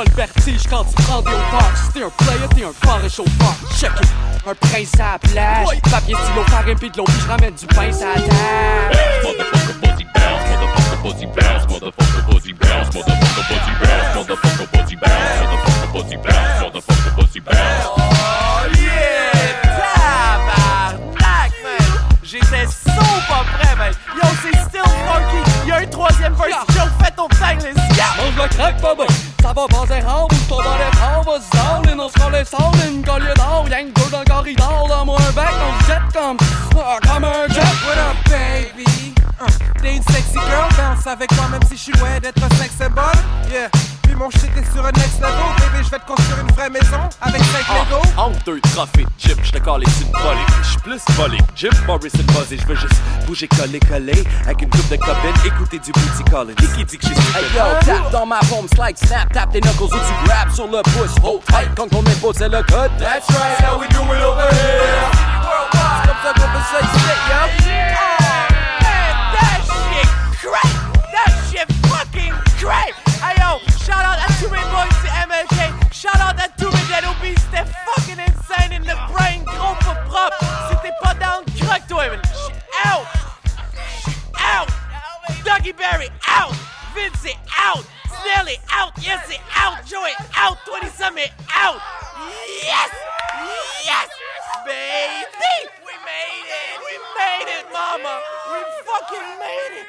t'as le vertige quand tu prends des hauteurs. Si t'es un player, t'es un fort chauffeur. Check it. Un prince à la plage. Papier, stylo, farine, pis de l'eau, je ramène du pain sur la table. Pussy bounce, motherfucker pussy bounce, motherfucker pussy bounce, motherfucker pussy bounce, motherfucker pussy bounce, motherfucker pussy bounce, let's go! Mange le crack, baba. Ça va passer en bouge ton bonnet fort, va se zauler, on se colle les saules, une collier d'or, y'a une deux dans le corridor, dans moi un bec, on se jette comme, ah, comme un jet. What up, baby? Uh, T'es une sexy girl, bounce avec moi même si je suis loin d'être un sex symbol. Yeah. Mon shit est sur un next level, baby, je vais te construire une vraie maison avec 5 Lego. Entre deux trophées de gym, j'te calé sur une volée. J'suis plus volé. Jim Morrison buzzé, j'veux juste bouger, coller, coller. Avec une coupe de copines, écouter du booty calling. Qui qui dit que j'suis Hey yo, tap dans ma paume, slide, snap, tap tes knuckles ou tu grab sur le pouce, hold tight quand ton épaule c'est le code. That's right, how we do it over here. C'est comme ça qu'on peut se yo. Shout out à tous mes obese. C'était fucking insane in the brain, gros pas propre. T'es pas down, crack toi, man. Out! Out! Dougie Berry out! Vince out! Snelly out! Yes, it out! Joey out! 27 est out! Yes! Yes! Baby! We made it! We made it, mama! We fucking made it!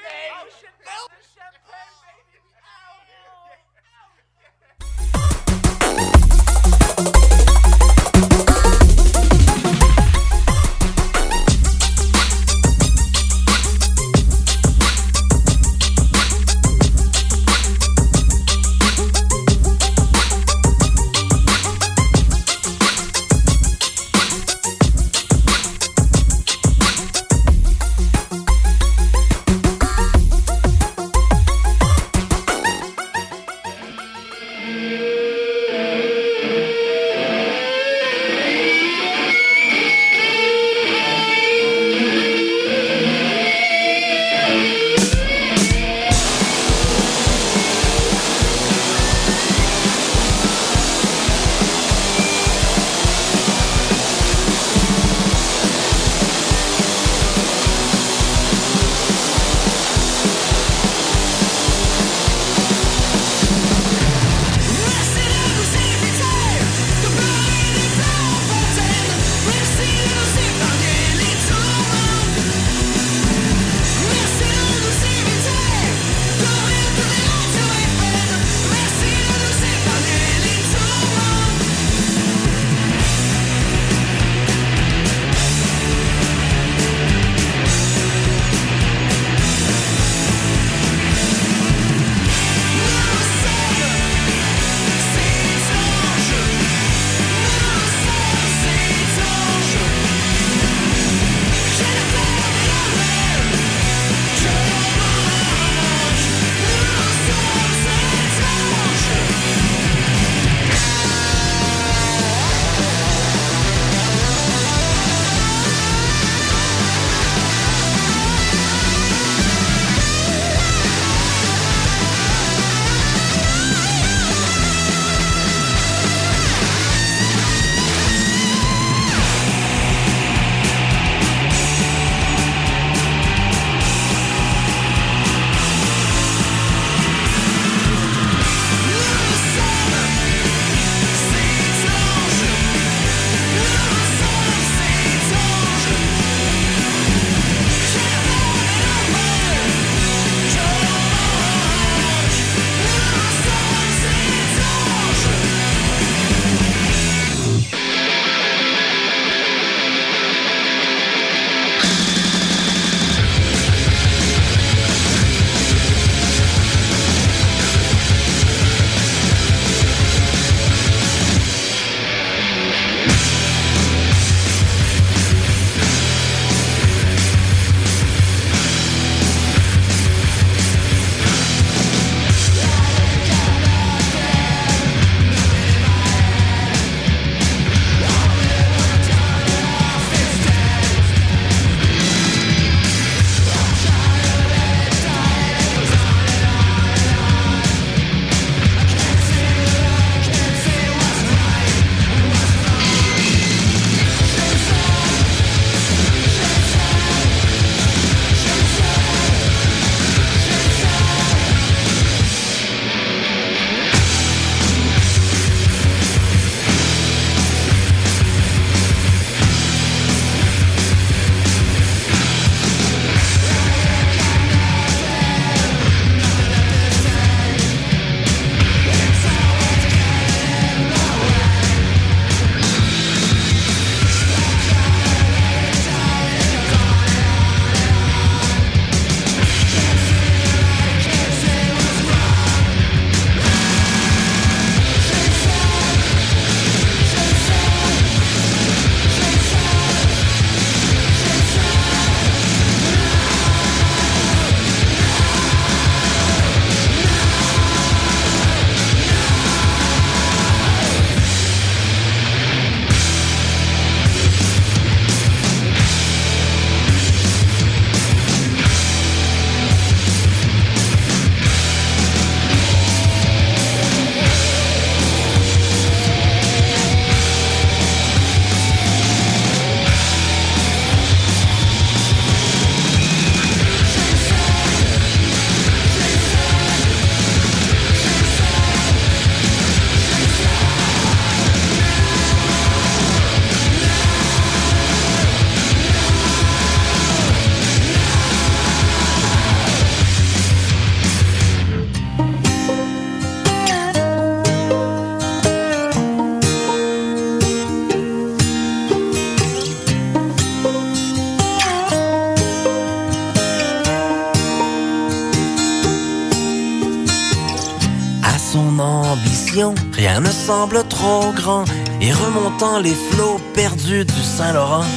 Semble trop grand. Et remontant les flots perdus du Saint-Laurent,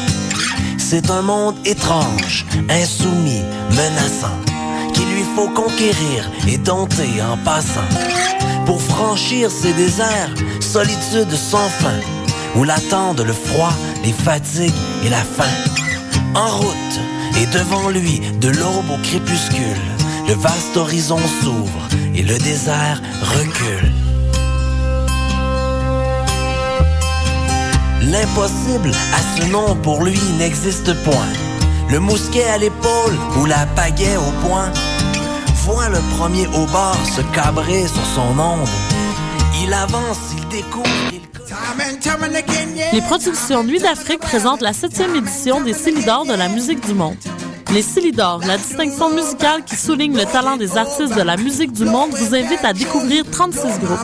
c'est un monde étrange, insoumis, menaçant, qu'il lui faut conquérir et dompter en passant. Pour franchir ces déserts, solitude sans fin, où l'attendent le froid, les fatigues et la faim. En route, et devant lui, de l'aube au crépuscule, le vaste horizon s'ouvre et le désert recule. L'impossible à ce nom pour lui n'existe point. Le mousquet à l'épaule ou la pagaie au poing voit le premier au bord se cabrer sur son onde. Il avance, il découvre, Les productions Nuit d'Afrique présentent la septième édition des Célidors de la musique du monde. Les Célidors, la distinction musicale qui souligne le talent des artistes de la musique du monde, vous invite à découvrir 36 groupes.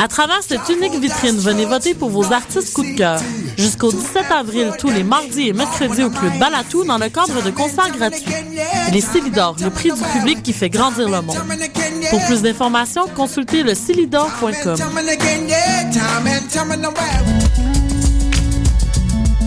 À travers cette unique vitrine, venez voter pour vos artistes coup de cœur. Jusqu'au 17 avril, tous les mardis et mercredis au Club Balatou dans le cadre de concerts gratuits. Les Célidors, le prix du public qui fait grandir le monde. Pour plus d'informations, consultez le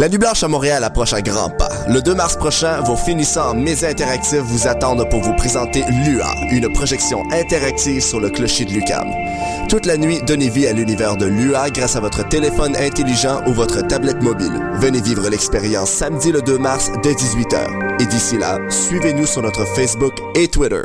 La Nuit Blanche à Montréal approche à grands pas. Le 2 mars prochain, vos finissants en médias interactifs vous attendent pour vous présenter LUA, une projection interactive sur le clocher de Lucam. Toute la nuit, donnez vie à l'univers de LUA grâce à votre téléphone intelligent ou votre tablette mobile. Venez vivre l'expérience samedi le 2 mars dès 18h. Et d'ici là, suivez-nous sur notre Facebook et Twitter.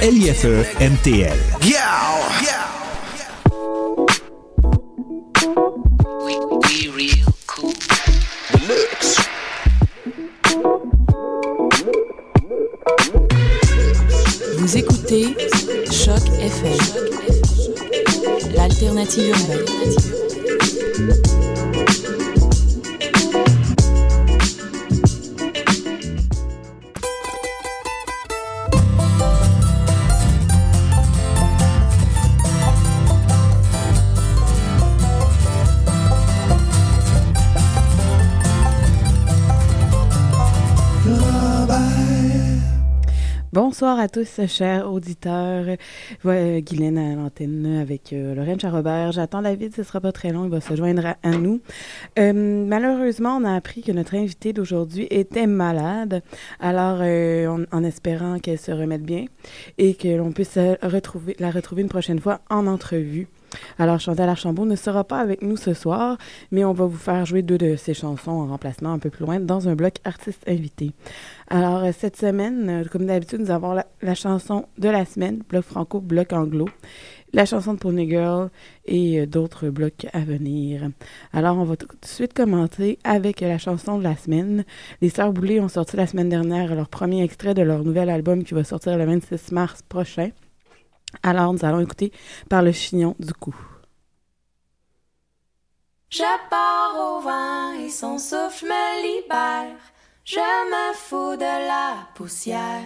L-I-F-E MTL. Vous écoutez Choc FM, l'alternative urbaine. Bonsoir à tous, chers auditeurs. Ouais, Guylaine à l'antenne avec euh, Lorraine Charrobert. J'attends David, ce sera pas très long, il va se joindre à, nous. Euh, malheureusement, on a appris que notre invitée d'aujourd'hui était malade. Alors, euh, en espérant qu'elle se remette bien et que l'on puisse euh, la retrouver une prochaine fois en entrevue. Alors, Chantal Archambault ne sera pas avec nous ce soir, mais on va vous faire jouer deux de ses chansons en remplacement un peu plus loin dans un bloc artiste invité. Alors, euh, cette semaine, euh, comme d'habitude, nous avons la, chanson de la semaine, bloc franco, bloc anglo, la chanson de Pony Girl et euh, d'autres blocs à venir. Alors, on va tout de suite commencer avec la chanson de la semaine. Les Sœurs Boulay ont sorti la semaine dernière leur premier extrait de leur nouvel album qui va sortir le 26 mars prochain. Alors, nous allons écouter par le chignon du cou. Je pars au vent et son souffle me libère. Je me fous de la poussière.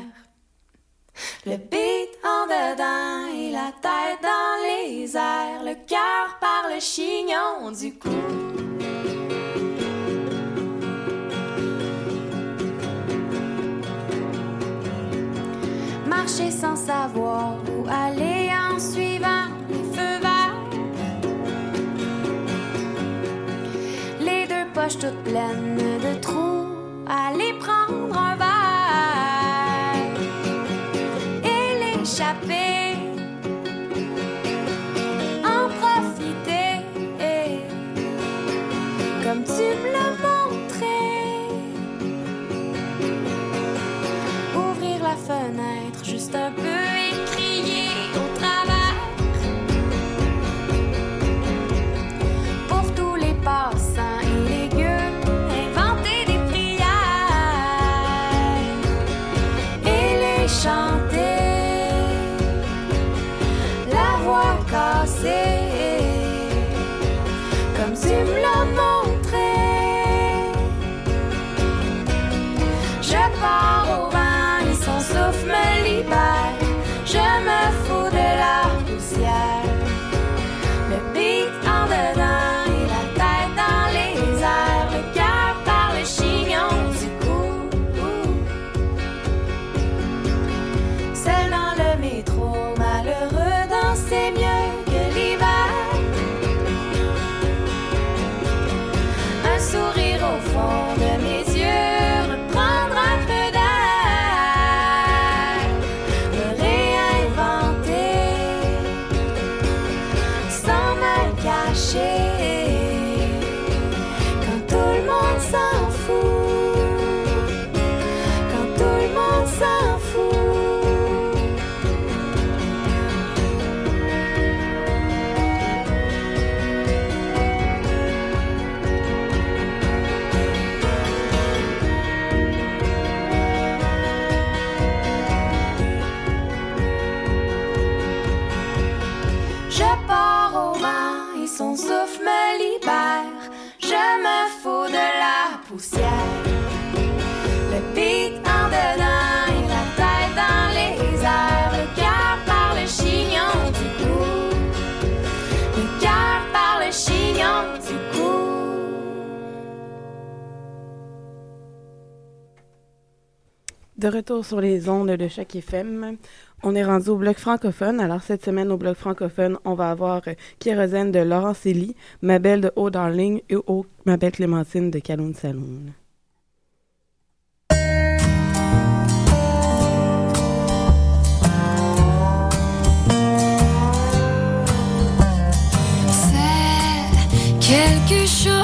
Le beat en dedans et la tête dans les airs. Le cœur par le chignon du cou. Sans savoir où aller en suivant les feux verts. Les deux poches toutes pleines de trous, aller prendre De retour sur les ondes de chaque FM, on est rendu au bloc francophone. Alors, cette semaine, au bloc francophone, on va avoir euh, Kérosène de Laurent Célie, Ma Belle de Oh Darling et Oh Ma Belle Clémentine de Caloun Saloun. C'est quelque chose.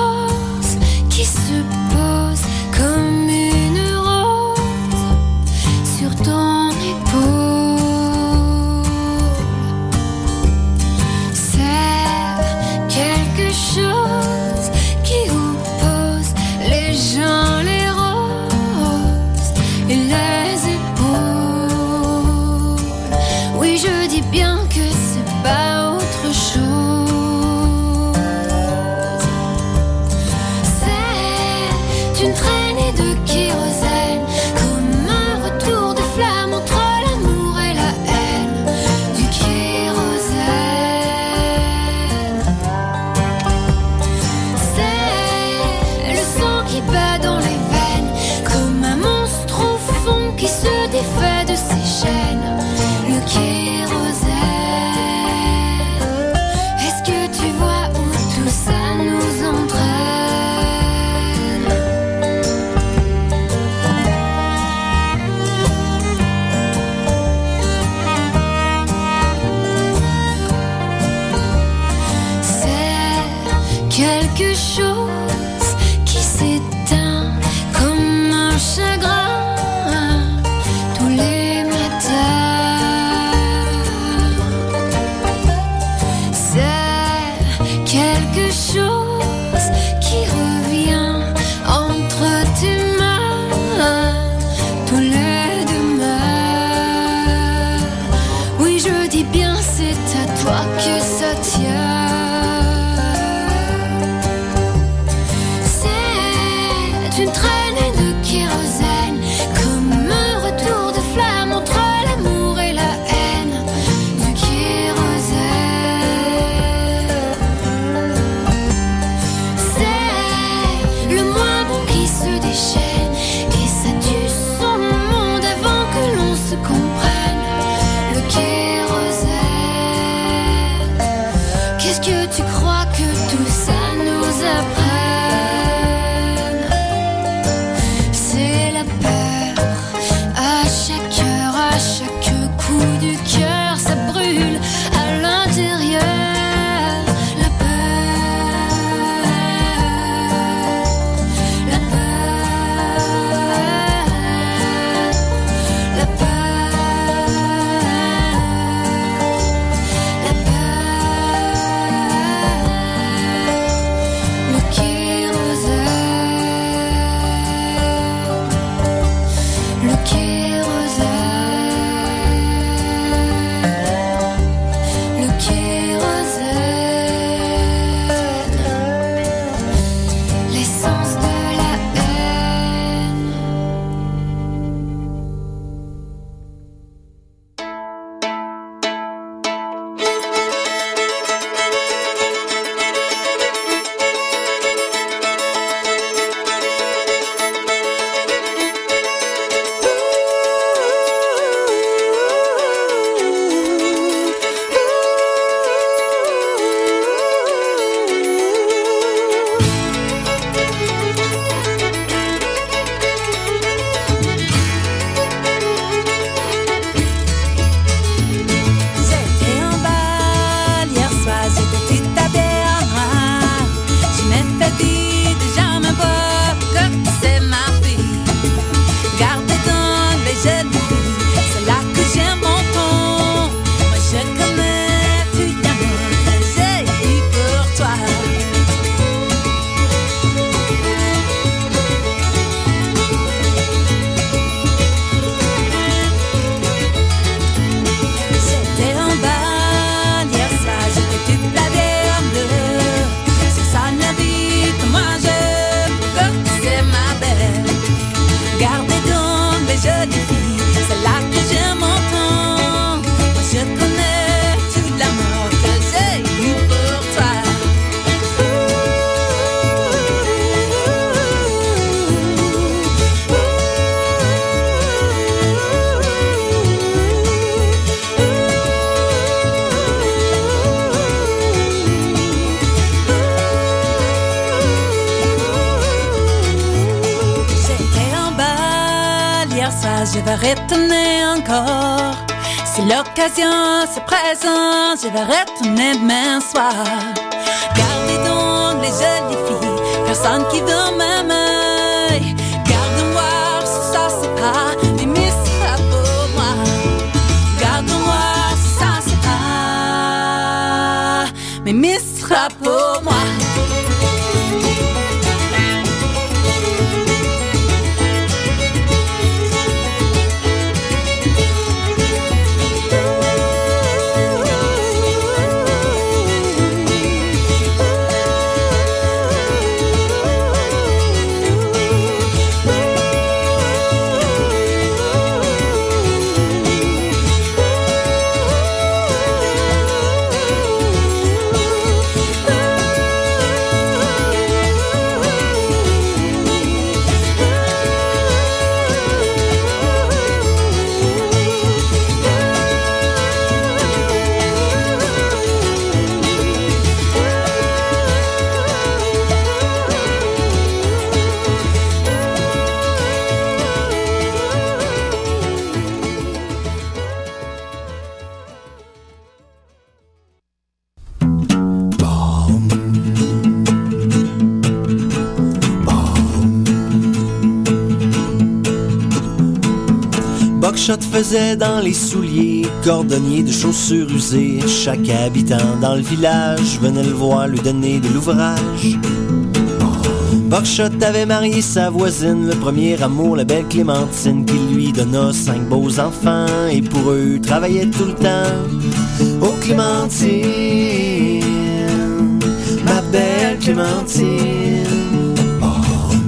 Je vais retourner demain soir. Gardez donc les jolies filles, personne qui veut faisait dans les souliers, cordonnier de chaussures usées. Chaque habitant dans le village venait le voir, lui donner de l'ouvrage. Buckshot avait marié sa voisine, le premier amour, la belle Clémentine, qui lui donna cinq beaux enfants, et pour eux travaillait tout le temps. Oh Clémentine, ma belle Clémentine.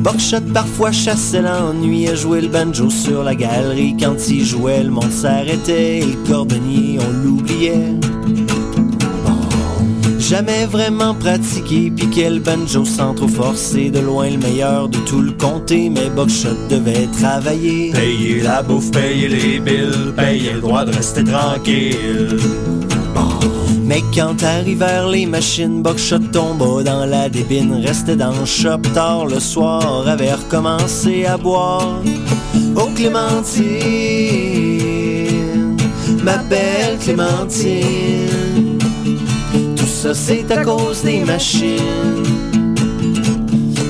Buckshot parfois chassait l'ennui à jouer le banjo sur la galerie. Quand il jouait, le monde s'arrêtait et le cordonnier, on l'oubliait. Jamais vraiment pratiqué, puis quel banjo sans trop forcer. De loin le meilleur de tout le comté, mais Buckshot devait travailler. Payer la bouffe, payer les billes, payer le droit de rester tranquille. Mais quand arrivèrent les machines, Buckshot tomba dans la débine, restait dans le shop tard le soir, avait recommencé à boire. Oh Clémentine, ma belle Clémentine, tout ça c'est à cause des machines.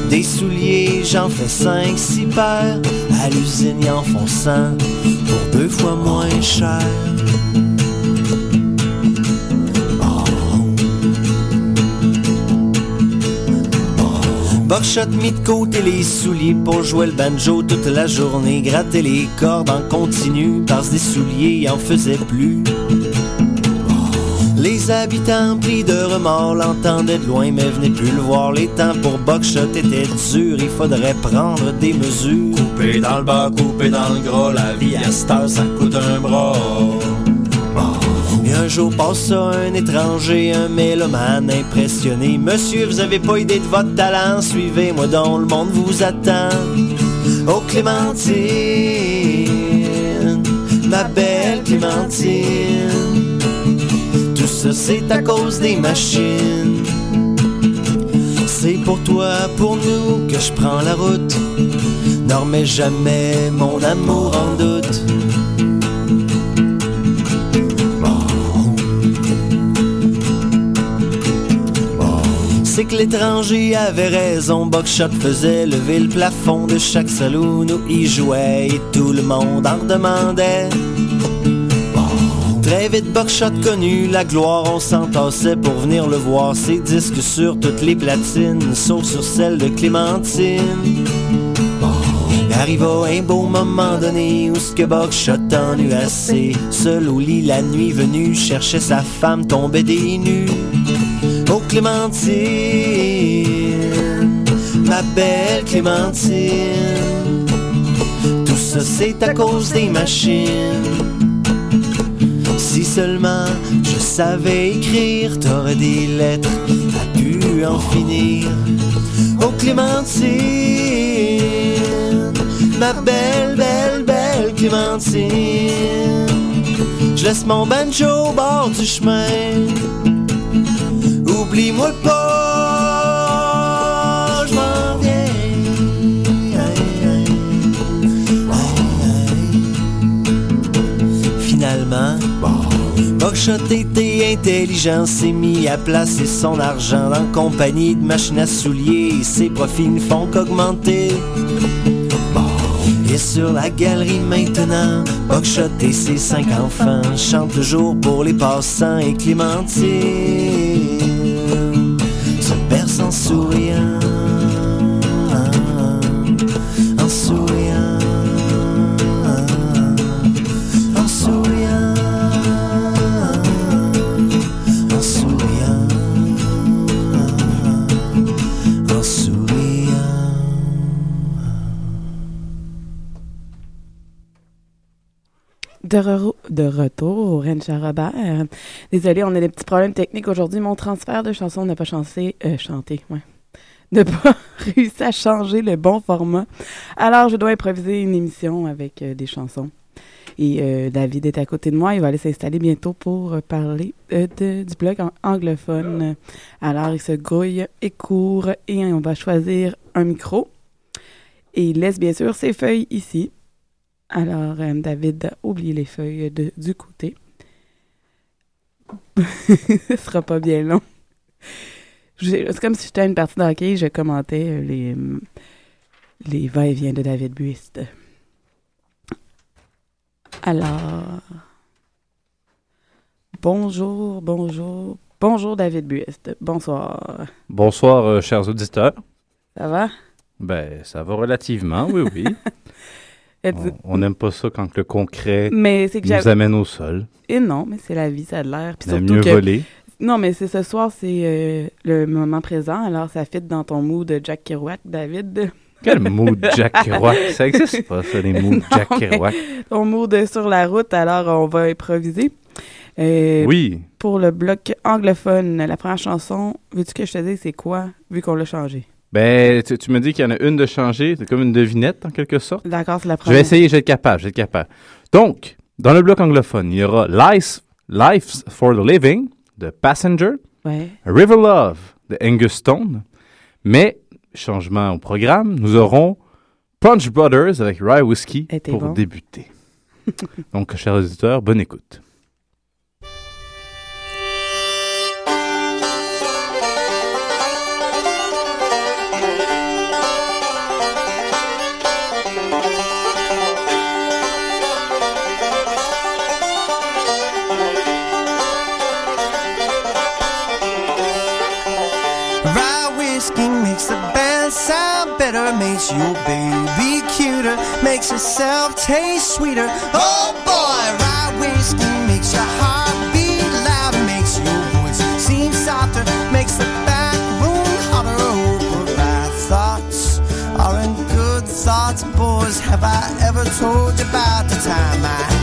Des souliers, j'en fais cinq, six paires, à l'usine ils en font pour deux fois moins cher. Buckshot mis de côté les souliers pour jouer le banjo toute la journée, gratter les cordes en continu parce des souliers en faisaient plus. Les habitants pris de remords l'entendaient de loin mais venaient plus le voir. Les temps pour Buckshot étaient durs, il faudrait prendre des mesures. Couper dans le bas, couper dans le gras, la vie à cette heure, ça coûte un bras. Un jour passe un étranger, un mélomane impressionné. Monsieur, vous avez pas idée de votre talent, suivez-moi dans le monde vous attend. Oh Clémentine, ma belle Clémentine, tout ça c'est à cause des machines. C'est pour toi, pour nous que je prends la route. Ne remets jamais mon amour en doute. L'étranger avait raison, Buckshot faisait lever le plafond de chaque saloon où il jouait et tout le monde en demandait. Très vite, Buckshot connu la gloire, on s'entassait pour venir le voir. Ses disques sur toutes les platines, sauf sur celle de Clémentine. Arriva un beau moment donné où ce que Buckshot en assez. Seul au lit la nuit venue, cherchait sa femme, tombait des nues. Oh Clémentine, ma belle Clémentine, tout ça c'est à cause des machines. Si seulement je savais écrire, t'aurais des lettres à pu en finir. Oh Clémentine, ma belle, belle, belle Clémentine, je laisse mon banjo au bord du chemin. Oublie-moi pas, je m'en viens. Finalement, Buckshot était intelligent, s'est mis à placer son argent en compagnie de machines à souliers. Et ses profits ne font qu'augmenter. Et sur la galerie maintenant, Buckshot et ses cinq enfants chantent toujours pour les passants et Clémentine se De, re- de retour au Ranch à Robert. Désolée, on a des petits problèmes techniques aujourd'hui. Mon transfert de chanson n'a pas chanté. Euh, ouais. Pas réussi à changer le bon format. Alors, je dois improviser une émission avec euh, des chansons. Et euh, David est à côté de moi. Il va aller s'installer bientôt pour euh, parler de- du blog anglophone. Alors, il se grouille et court et on va choisir un micro. Et il laisse bien sûr ses feuilles ici. Alors, euh, David a oublié les feuilles de- du côté. Ce sera pas bien long. C'est comme si j'étais à une partie de hockey, je commentais euh, les, euh, les va-et-vient de David Buist. Alors, bonjour, bonjour, bonjour David Buist. Bonsoir. Bonsoir, euh, chers auditeurs. Ça va? Ben, ça va relativement, oui, oui. On n'aime pas ça quand le concret Mais que nous amène au sol. Et non, mais c'est la vie, ça a de l'air. Puis surtout mieux que- voler. Non, mais c'est ce soir, c'est euh, le moment présent. Alors, ça fit dans ton mood de Jack Kerouac, David. Quel mood Jack Kerouac? Ça existe pas, ça, les moods Jack Non, Kerouac. Ton mood sur la route, alors on va improviser. Euh, Oui. Pour le bloc anglophone, la première chanson, veux-tu que je te dise c'est quoi, vu qu'on l'a changé? Ben, tu, tu me dis qu'il y en a une de changée, c'est comme une devinette en quelque sorte? D'accord, c'est la Je première. vais essayer, je vais être capable, je vais être capable. Donc, dans le bloc anglophone, il y aura Life, Life's for the Living de Passenger, Ouais. River Love de Angus Stone, mais, changement au programme, nous aurons Punch Brothers avec Rye Whiskey pour bon. débuter. Donc, chers auditeurs, bonne écoute. Better, makes your baby cuter, makes yourself taste sweeter. Oh boy, rye whiskey makes your heart beat louder, makes your voice seem softer, makes the back room hotter. Oh, but rye thoughts aren't good thoughts, boys. Have I ever told you about the time I?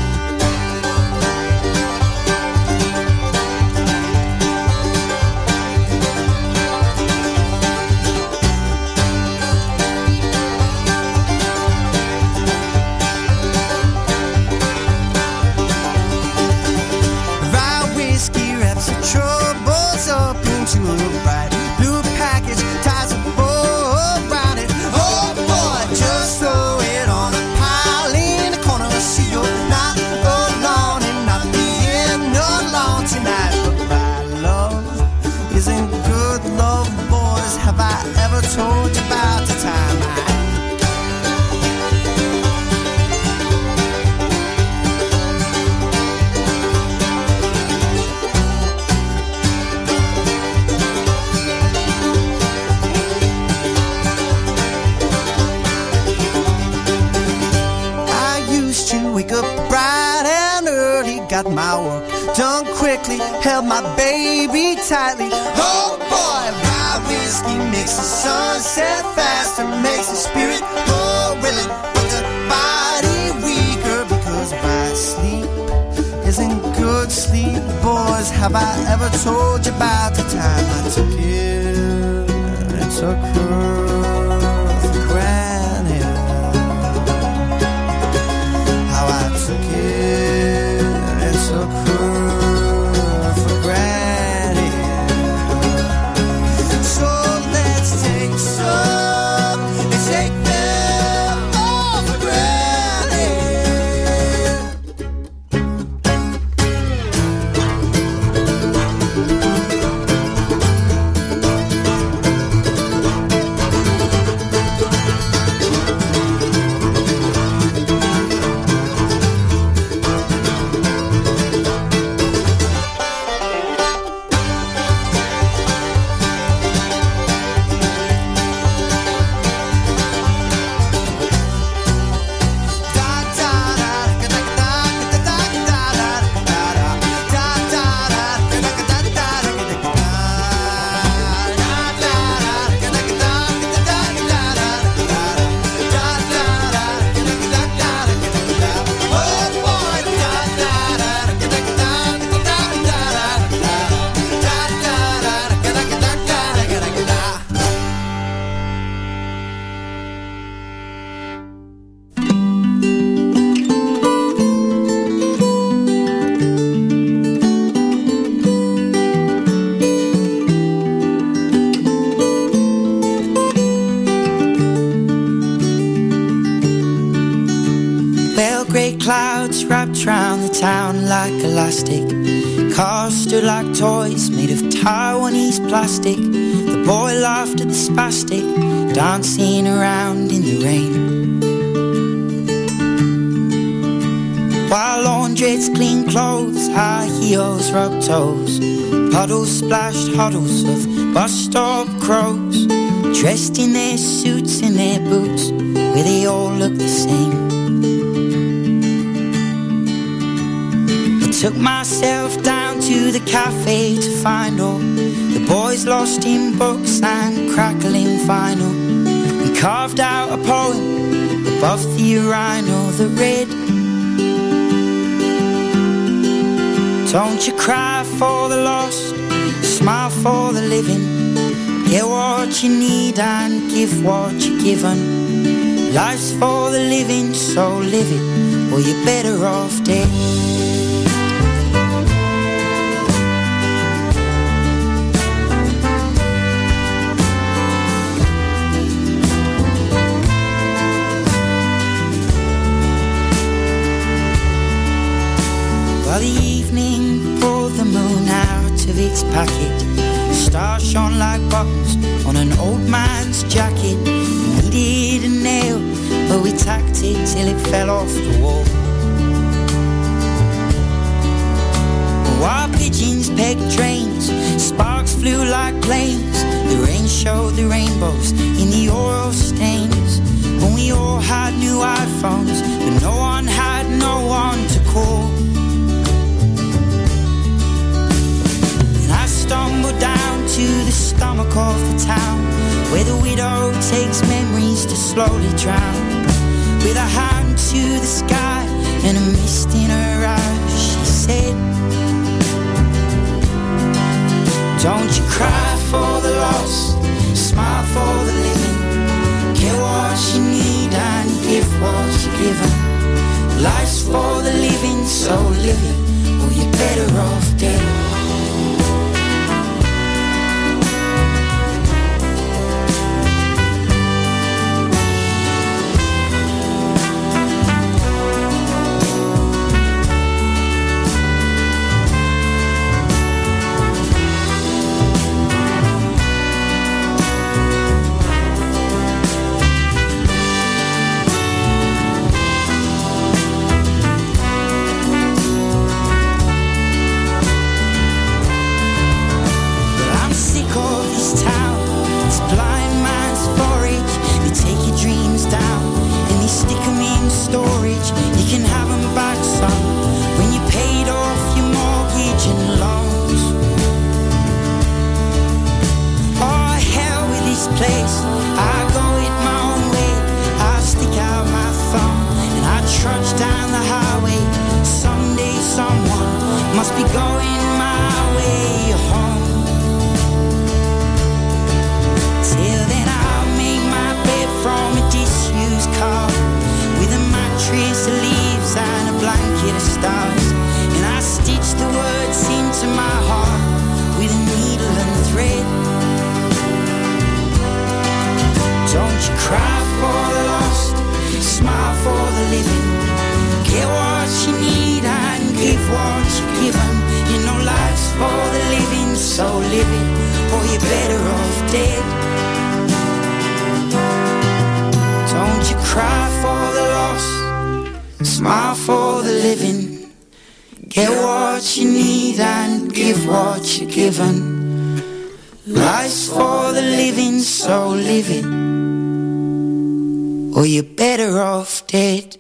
Got my work done quickly, held my baby tightly. Oh boy, rye whiskey makes the sun set faster, makes the spirit more willing, but the body weaker because rye sleep isn't good sleep. Boys, have I ever told you about the time I took it? I took her town like elastic. Cars stood like toys made of Taiwanese plastic. The boy laughed at the spastic, dancing around in the rain. While laundrettes clean clothes, high heels rub toes. Puddles splashed huddles of bus stop crows. Dressed in their suits and their boots, where they all look the same. Took myself down to the cafe to find all the boys lost in books and crackling vinyl. And carved out a poem above the urinal that read Don't you cry for the lost, smile for the living. Get what you need and give what you're given. Life's for the living, so live it, or you're better off dead. Of its packet, stars shone like buttons on an old man's jacket. We needed a nail, but we tacked it till it fell off the wall. While pigeons pegged trains, sparks flew like planes. The rain showed the rainbows in the oil stains. When we all had new iPhones, but no one had no one to call. I stumbled down to the stomach of the town Where the widow takes memories to slowly drown. With a hand to the sky and a mist in her eyes She said Don't you cry for the lost Smile for the living. Get what you need and give what you're given. Life's for the living, so live it Or you're better off dead give what you're given. Life's for the living, so live it. Or you're better off dead.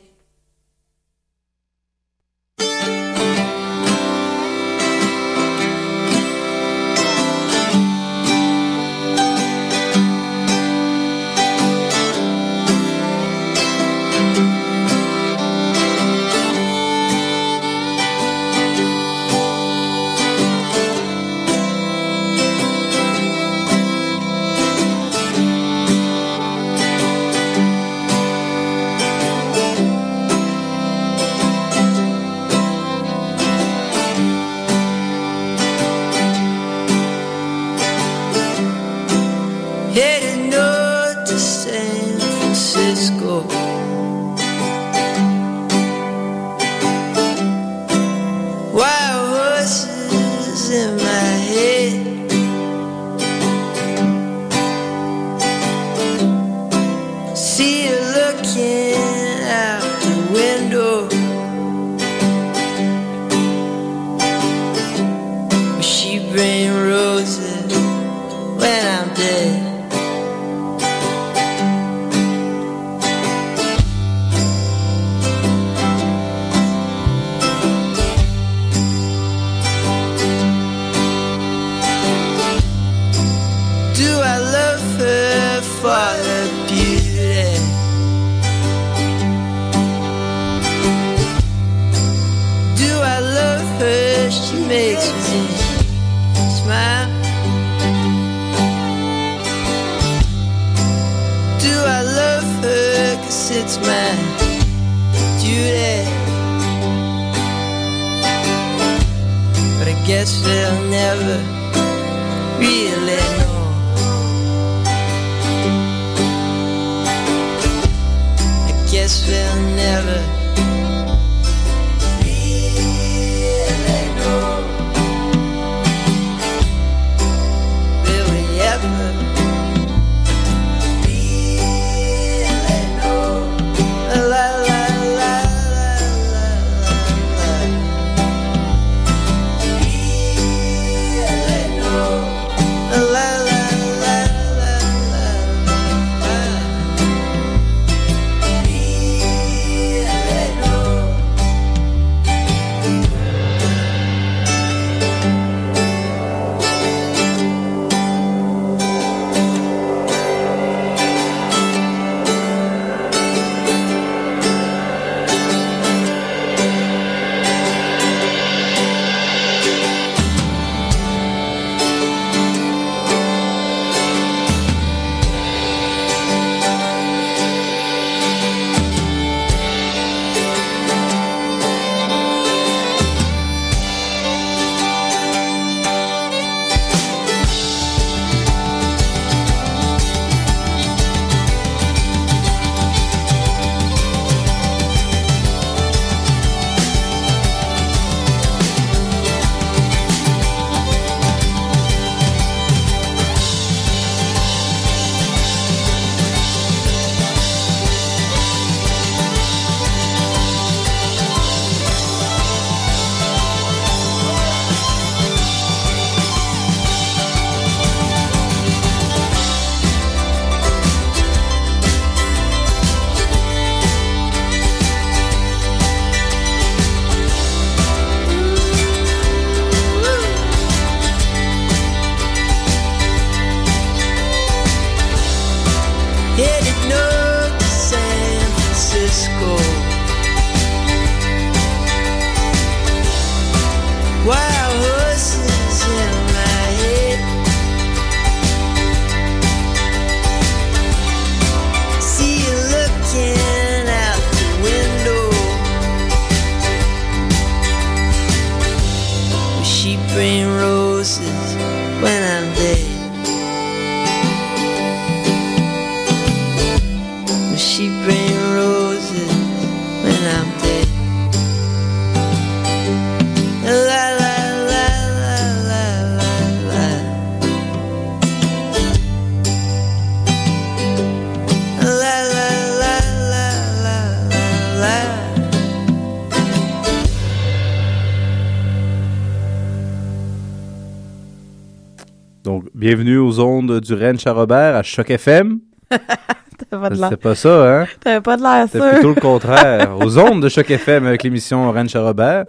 Bienvenue aux ondes du Rennes Charrobert à Choc FM. C'est pas ça, hein? T'avais pas de l'air C'est sûr. plutôt le contraire. aux ondes de Choc FM avec l'émission Rennes Charrobert.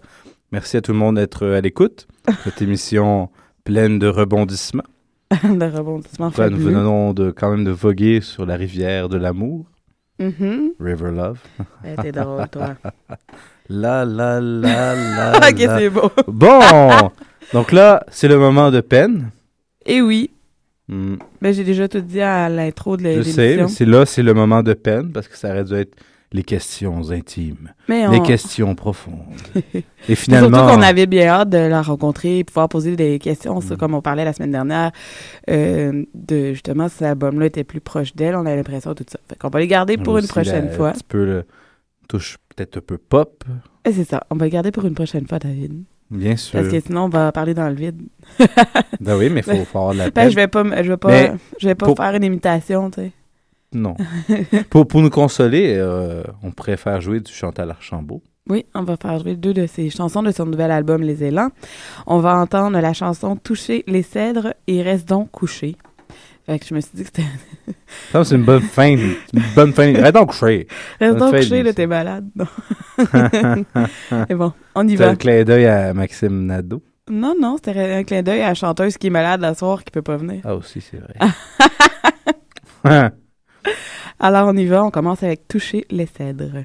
Merci à tout le monde d'être à l'écoute. Cette émission pleine de rebondissements. de rebondissements nous venons de, quand même de voguer sur la rivière de l'amour. Mhm. River Love. Eh, t'es drôle, toi. La la la la. Ok, c'est beau. Bon! Donc là, c'est le moment de peine. Et oui. Hmm. Ben, j'ai déjà tout dit à l'intro de la- Je l'émission. sais, mais c'est là, c'est le moment de peine parce que ça aurait dû être les questions intimes, Mais les on- questions profondes. Et finalement, Surtout qu'on avait bien hâte de la rencontrer et pouvoir poser des questions, Mm. ça, comme on parlait la semaine dernière, euh, de justement si cet album-là était plus proche d'elle, on a l'impression de tout ça. Fait qu'on va les garder pour une prochaine la- fois. Un petit peu le touche peut-être un peu pop, Et c'est ça, on va le garder pour une prochaine fois, David. Bien sûr. Parce que sinon, on va parler dans le vide. Ben oui, mais faut, faut avoir de la Ben, peine. je vais pas, je vais pas, Mais je vais pas pour- faire une imitation, tu sais. Non. pour, pour nous consoler, euh, on préfère jouer du Chantal Archambault. Oui, on va faire jouer deux de ses chansons de son nouvel album Les Élans. On va entendre la chanson Toucher les cèdres et reste donc couché. Je me suis dit que c'était. Ça, c'est une bonne fin. Une bonne fin. Reste donc couché. Reste donc couché, là, t'es malade. Mais bon, on y va. T'as un clin d'œil à Maxime Nadeau? Non, non, c'était un clin d'œil à la chanteuse qui est malade la soir qui peut pas venir. Ah, aussi, c'est vrai. Alors, on y va. On commence avec Toucher les cèdres.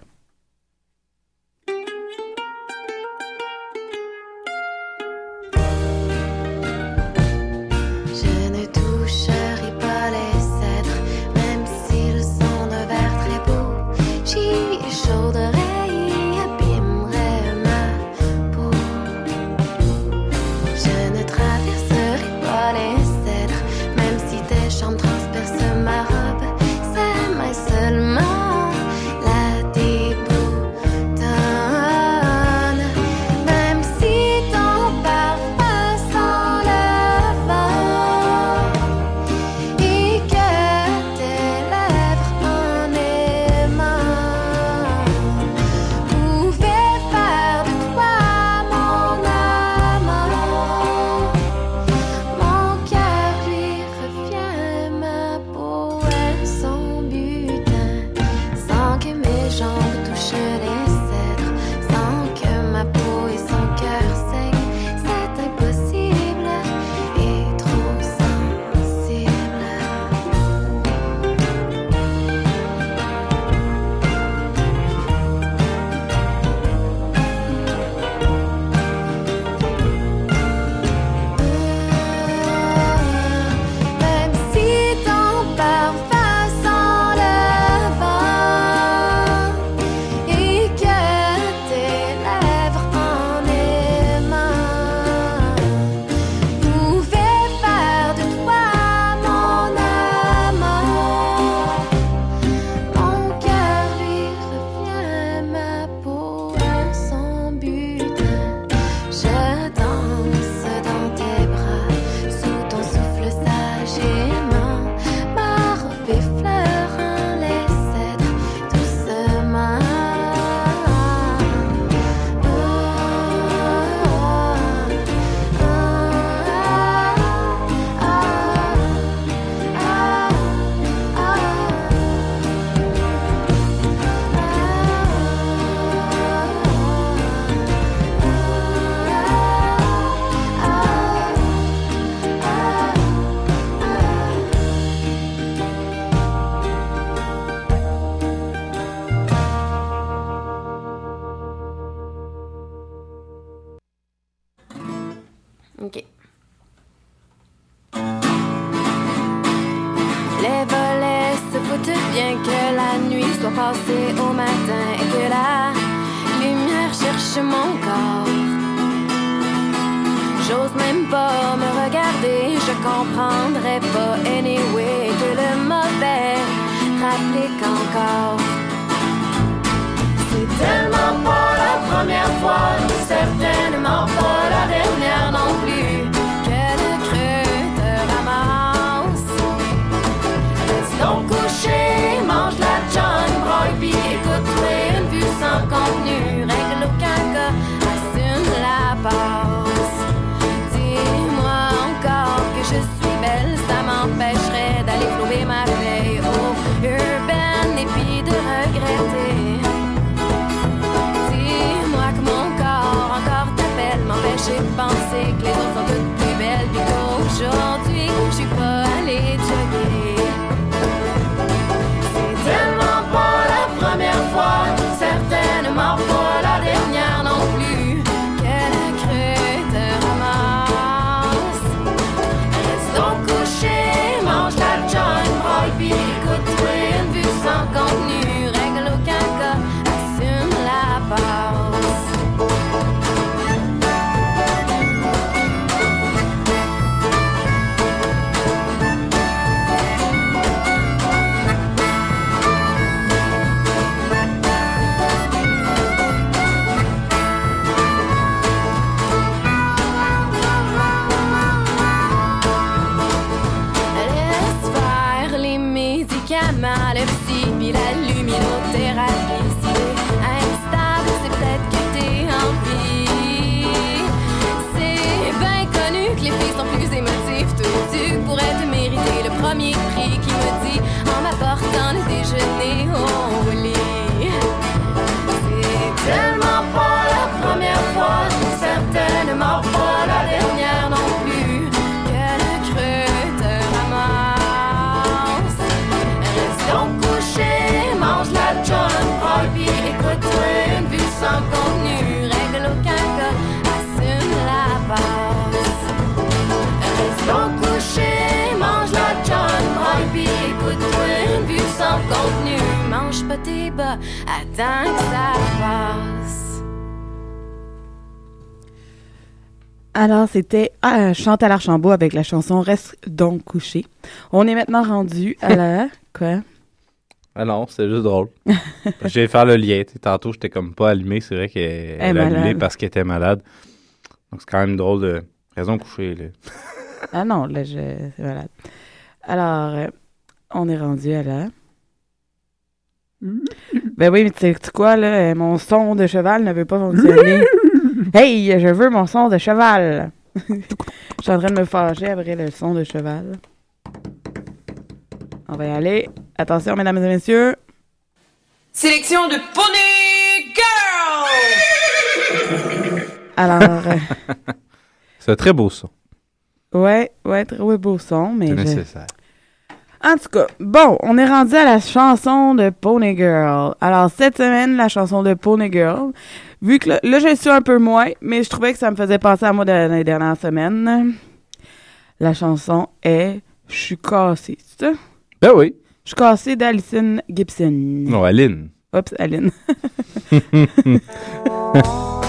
C'était ah, Chantal Archambault avec la chanson Reste donc couché. On est maintenant rendu à la. Quoi? Ah non, c'est juste drôle. J'ai fait le lien. Tantôt, j'étais comme pas allumé. C'est vrai qu'elle elle a allumé malade. parce qu'elle était malade. Donc, c'est quand même drôle de. Raison couchée, là. Ah non, là, je. C'est malade. Alors, euh, on est rendu à la. Ben oui, mais tu sais quoi, là? euh, Mon son de cheval ne veut pas fonctionner. hey, je veux mon son de cheval! Je suis en train de me fâcher après le son de cheval. On va y aller. Attention, mesdames et messieurs. Sélection de Pony Girl! Alors, euh, C'est un très beau son. ouais, ouais, très beau son, mais. C'est je- nécessaire. En tout cas, bon, on est rendu à la chanson de Pony Girl. Alors, cette semaine, la chanson de Pony Girl, vu que là, là, je suis un peu moins, mais je trouvais que ça me faisait penser à moi dans les dernières semaines. La chanson est Je suis cassée, c'est ça? Ben oui. Je suis cassée d'Alison Gibson. Non, Aline. Oups, Aline.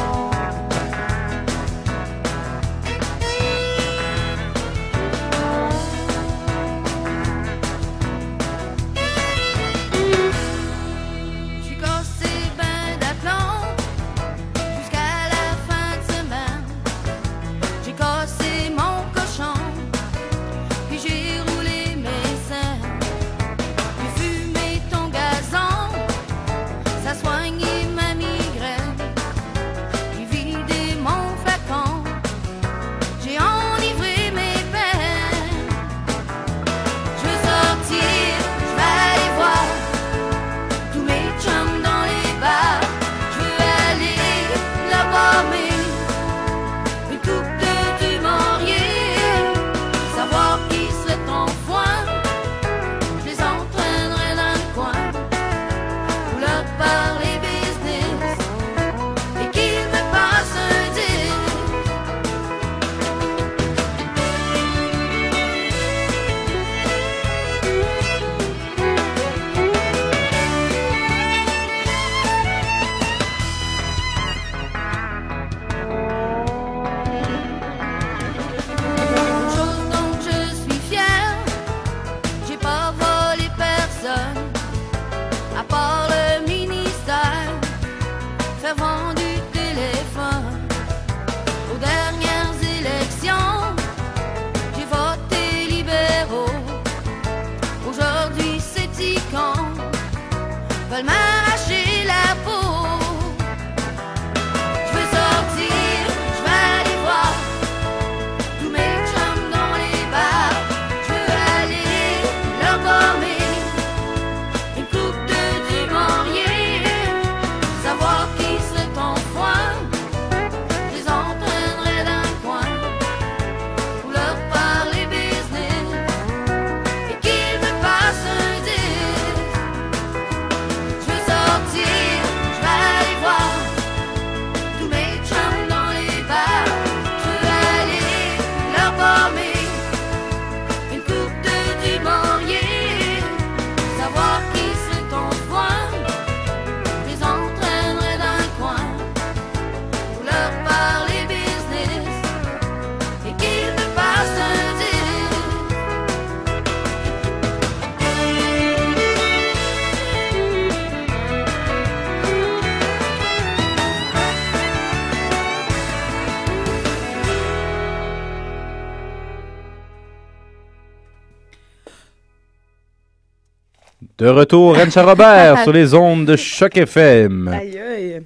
De retour, Rencha Robert sur les ondes de Choc FM. Aïe, aïe.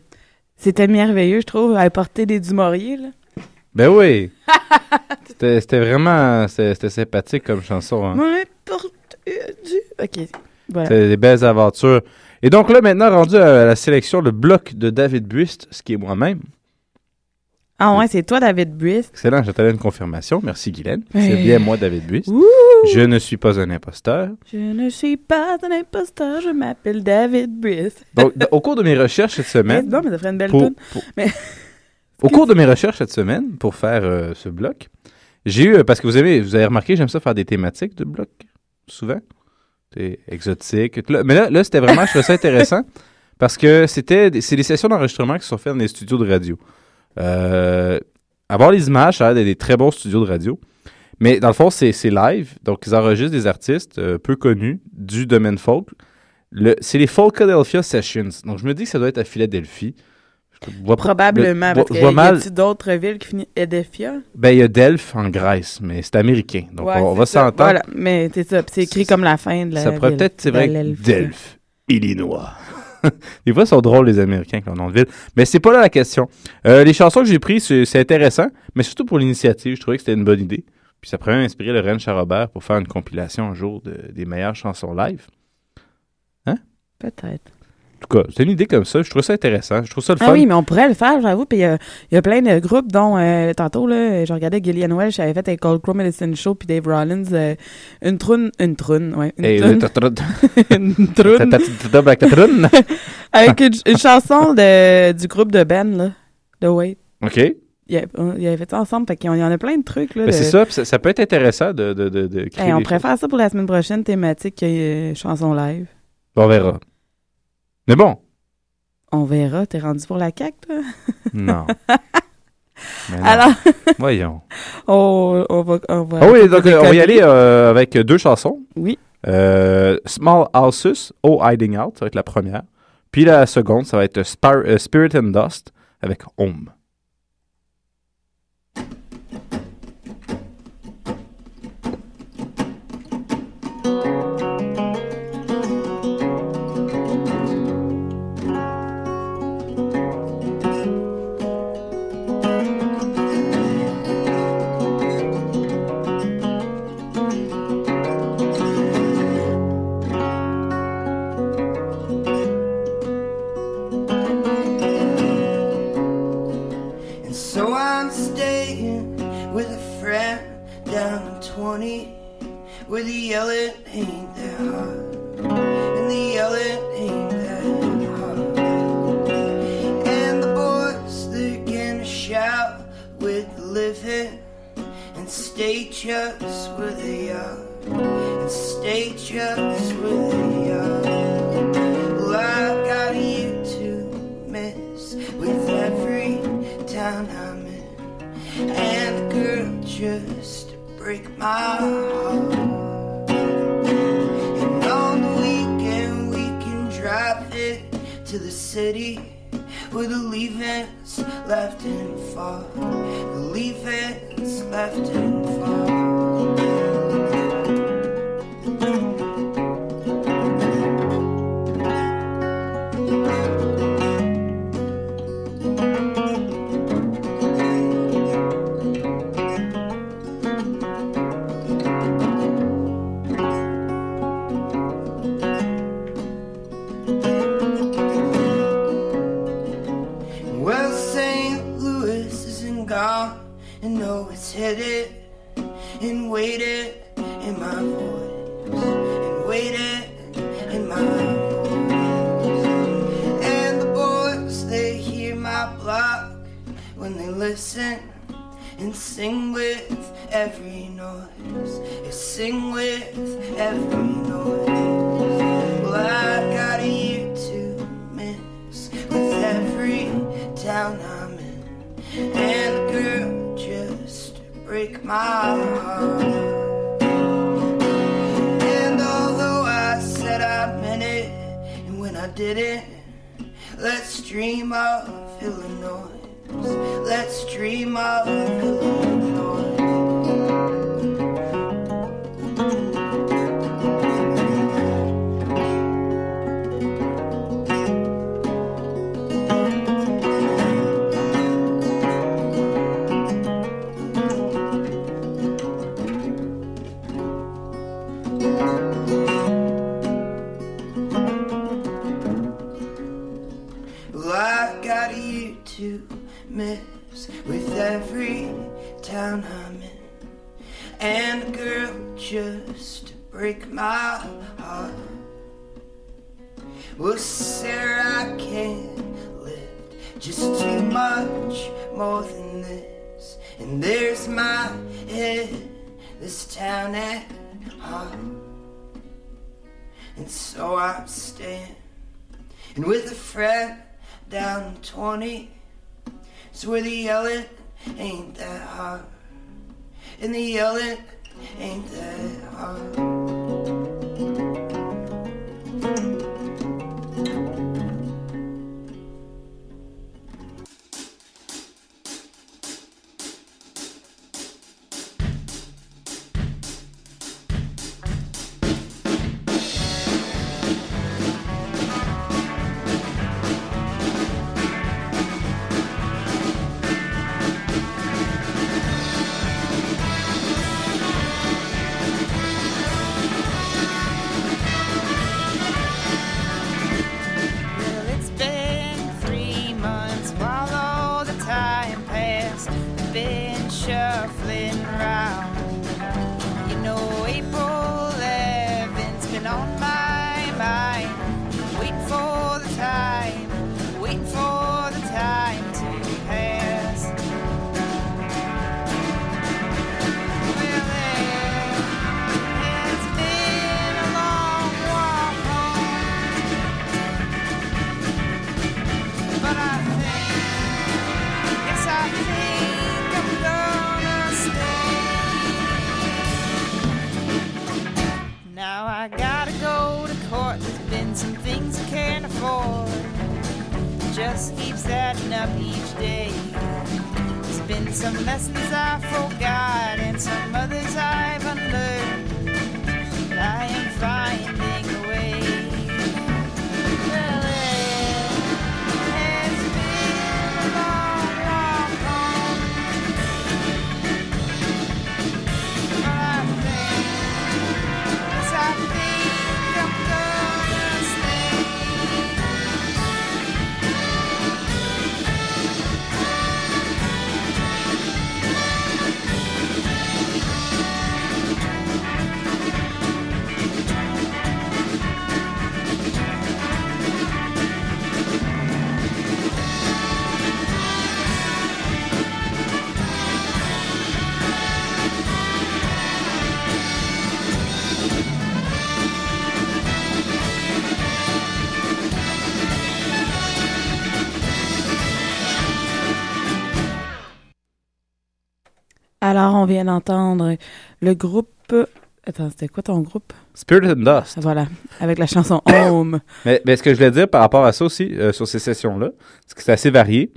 C'était merveilleux, je trouve, à porter des Dumouriez, là. Ben oui. C'était c'était vraiment c'était c'était sympathique comme chanson. Hein. OK. Voilà. C'est des belles aventures. Et donc là, maintenant, rendu à la sélection, le bloc de David Buist, ce qui est moi-même. Ah ouais, c'est toi, David Brice. Excellent, j'attendais une confirmation. Merci, Guylaine. C'est bien moi, David Buist. Ouh! Je ne suis pas un imposteur. Je ne suis pas un imposteur, je m'appelle David Brice. Donc, au cours de mes recherches cette semaine... Eh, non, mais ça ferait une belle pour- toune. pour- Mais Au cours de mes recherches cette semaine, pour faire euh, ce bloc, j'ai eu, parce que vous avez, vous avez remarqué, j'aime ça faire des thématiques de bloc, souvent. C'est exotique. Mais là, là c'était vraiment, je trouvais ça intéressant, parce que c'était, c'est des sessions d'enregistrement qui sont faites dans des studios de radio. Euh, avoir les images, ça a l'air des très bons studios de radio. Mais dans le fond, c'est live. Donc, ils enregistrent des artistes euh, peu connus du domaine folk. Le- C'est les Folkadelphia Sessions. Donc, je me dis que ça doit être à Philadelphie. Je vois probablement, le- parce je qu'il vois y a d'autres villes qui finissent Edefia? Ben, il y a Delphes en Grèce, mais c'est américain. Donc, Ouais, on, on va s'entendre. Voilà, mais c'est ça. C'est écrit comme la fin de la Ça pourrait peut-être, c'est vrai. Delphes, Illinois. Des fois, ils sont drôles, les Américains, avec leur nom de ville. Mais c'est pas là la question. Euh, les chansons que j'ai prises, c'est intéressant, mais surtout pour l'initiative, je trouvais que c'était une bonne idée. Puis ça pourrait inspirer le Rennes Charrobert pour faire une compilation un jour de- des meilleures chansons live. Hein? Peut-être. En tout cas, c'est une idée comme ça. Je trouve ça intéressant. Je trouve ça le Ah fun. oui, mais on pourrait le faire, j'avoue. Puis il y a- il y, a plein de groupes, dont euh, tantôt, là, je regardais Gillian Welch, avait fait un Cold Crow Medicine Show, puis Dave Rollins, euh, une trune, une trune, ouais. Une Hey, trune. une trune. Avec une, une chanson de, du groupe de Ben, là, de Wait. OK. Il avait, fait ça ensemble, fait qu'il y en a plein de trucs, là. Ben, de- c'est ça, ça, ça peut être intéressant de, de, de, créer Hey, on des préfère ça pour la semaine prochaine, thématique euh, chanson live. choses. On verra. Mais bon, On verra, t'es rendu pour la CAQ, toi? Non. Alors, Voyons. on, on va, on va. Ah oui, donc on euh, on va y aller euh, avec deux chansons. Oui. Euh, Small Houses, Oh Hiding Out, ça va être la première. Puis la seconde, ça va être euh, Spirit and Dust avec Home. Just where they are. And stay just where they are. Well, I've got you to miss with every town I'm in. And a girl just to break my heart. And on the weekend we can drive it to the city where the leavings left and far. The leavings left and where the yelling ain't that hard. And the yelling ain't that hard. Alors, on vient d'entendre le groupe. Attends, c'était quoi ton groupe? Spirit and Dust. Voilà, avec la chanson Home. Mais, mais ce que je voulais dire par rapport à ça aussi, euh, sur ces sessions-là, c'est que c'est assez varié.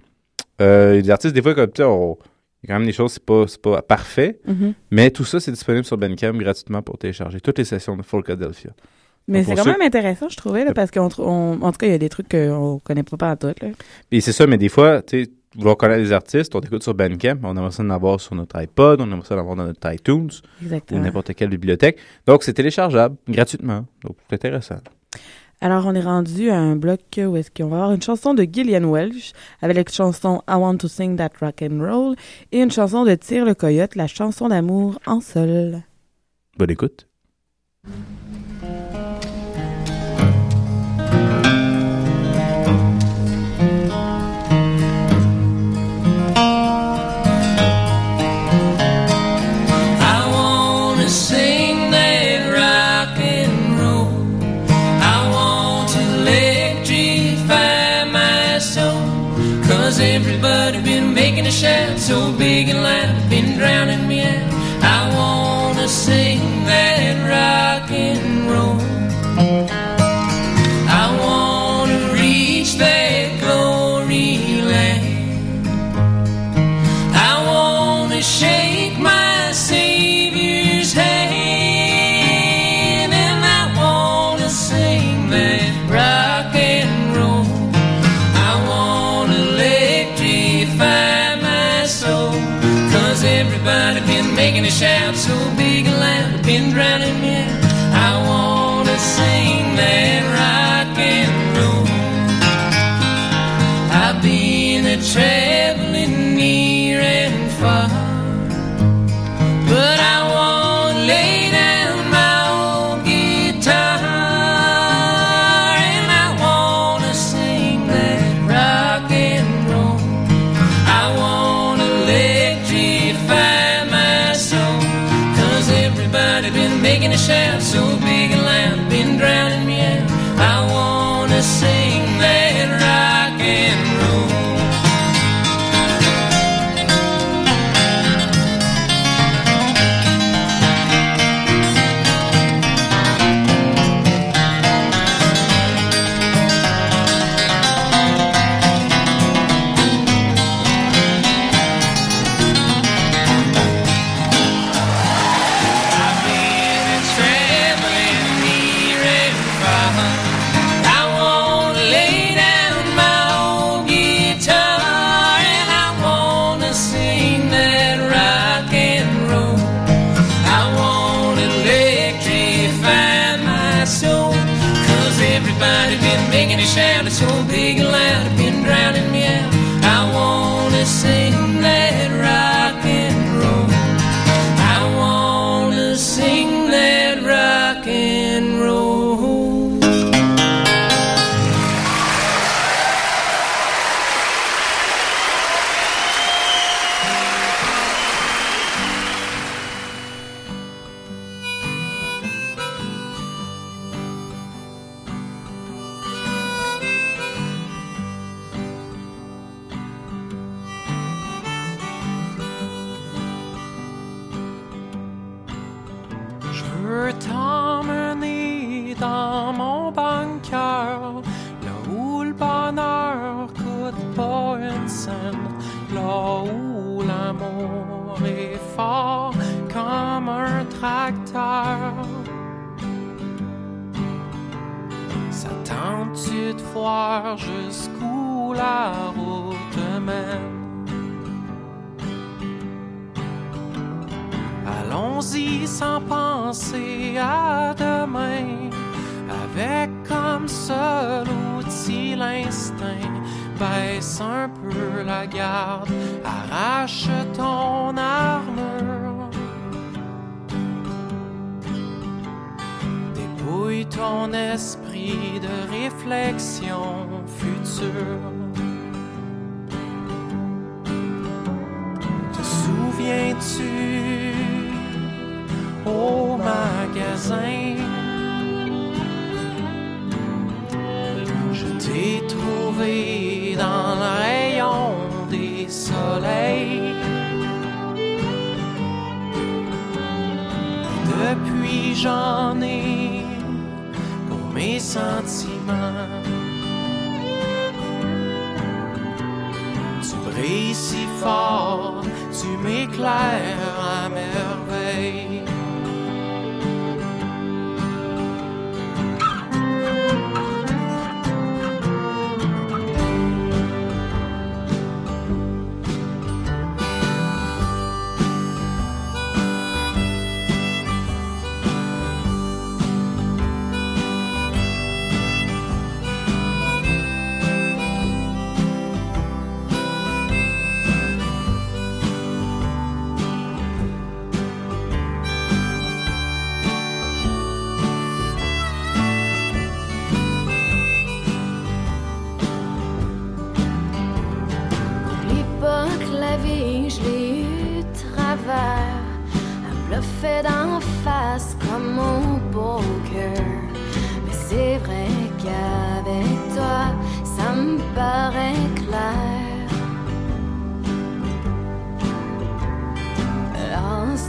Euh, les artistes, des fois, comme tu sais, on- il y a quand même des choses, c'est pas, pas parfait. Mhm. Mais tout ça, c'est disponible sur Bandcamp gratuitement pour télécharger. Toutes les sessions de Folkadelphia. Mais c'est quand ceux- même intéressant, je trouvais, là, parce qu'en en tout cas, il y a des trucs qu'on connaît pas tout. Là. Et c'est ça, mais des fois, tu sais, vouloir connaître les artistes, on écoute sur Bandcamp, on aimerait ça en avoir sur notre iPod, on aimerait ça en avoir dans notre iTunes Exactement. ou n'importe quelle bibliothèque. Donc, c'est téléchargeable gratuitement. Donc, c'est intéressant. Alors, on est rendu à un bloc où est-ce qu'on va avoir une chanson de Gillian Welch avec la chanson I Want to Sing That Rock and Roll et une chanson de Tire le Coyote, la chanson d'amour en sol. Bonne écoute.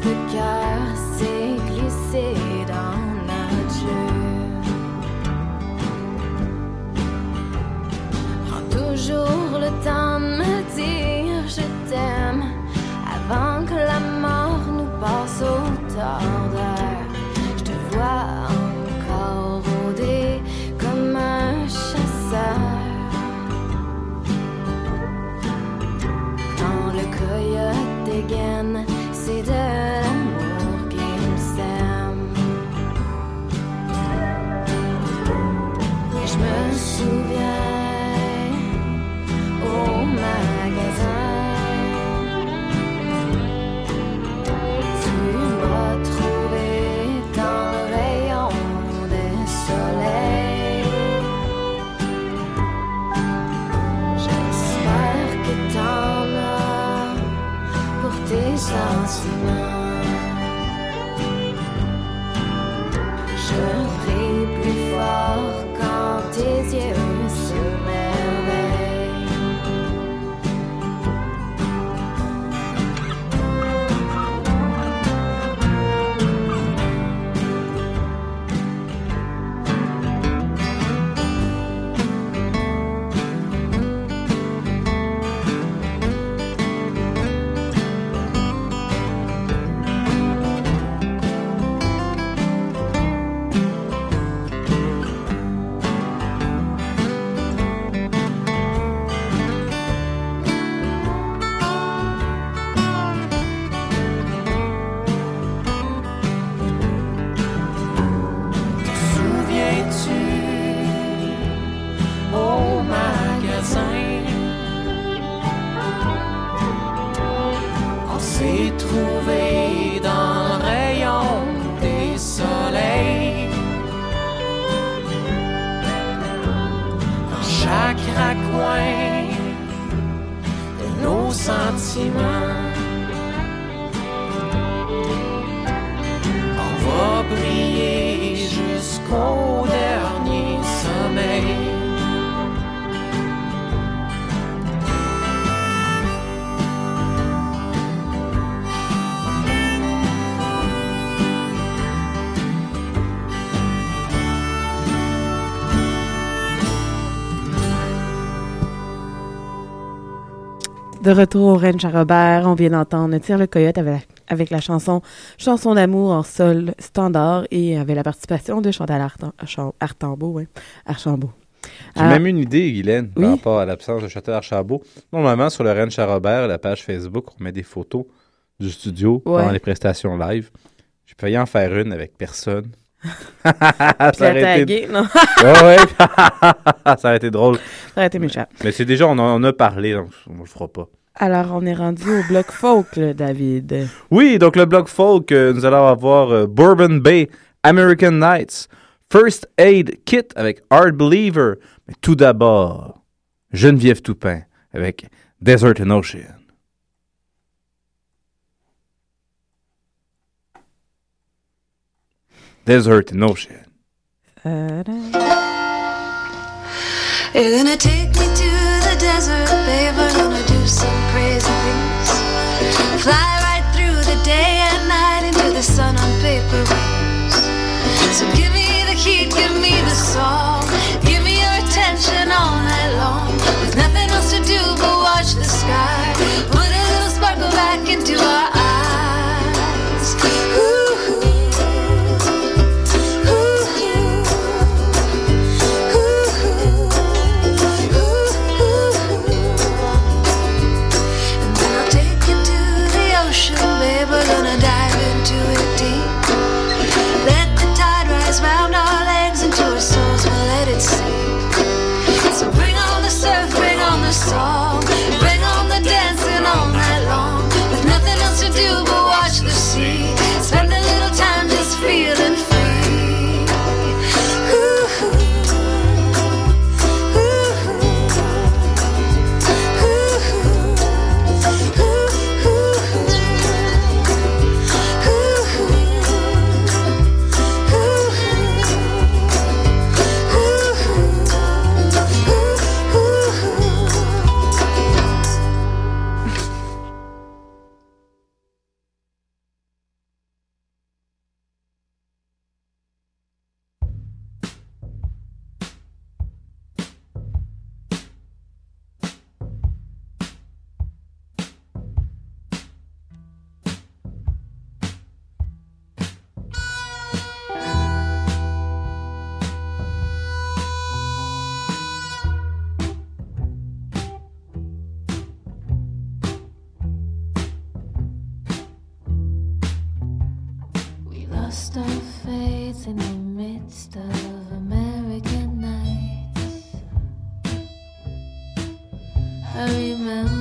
De cœur s'est glissé dans retour au Ranch à Robert, on vient d'entendre Tire le Coyote avec, avec la chanson Chanson d'amour en sol standard et avec la participation de Chantal Archambault. Archambault. J'ai Ah, même une idée, Guylaine, Oui? par rapport à l'absence de Château Archambault. Normalement, sur le Ranch à Robert, la page Facebook, on met des photos du studio Ouais. pendant les prestations live. J'ai failli en faire une avec personne. ça la taguer, non? Ouais, ouais. ça aurait été drôle. Ça aurait été méchant. Mais c'est déjà, on en a parlé, donc on le fera pas. Alors, on est rendu au bloc folk, là, David. Oui, donc le bloc folk, euh, nous allons avoir euh, Bourbon Bay, American Nights, First Aid Kit avec Hard Believer. Mais tout d'abord, Geneviève Toupin avec Desert and Ocean. Desert and Ocean. You're gonna take me to the desert, babe. Some crazy things. Fly right through the day and night into the sun on paper wings. So give me the heat, give me the song. Give me your attention all night long. With nothing else to do but watch the sky.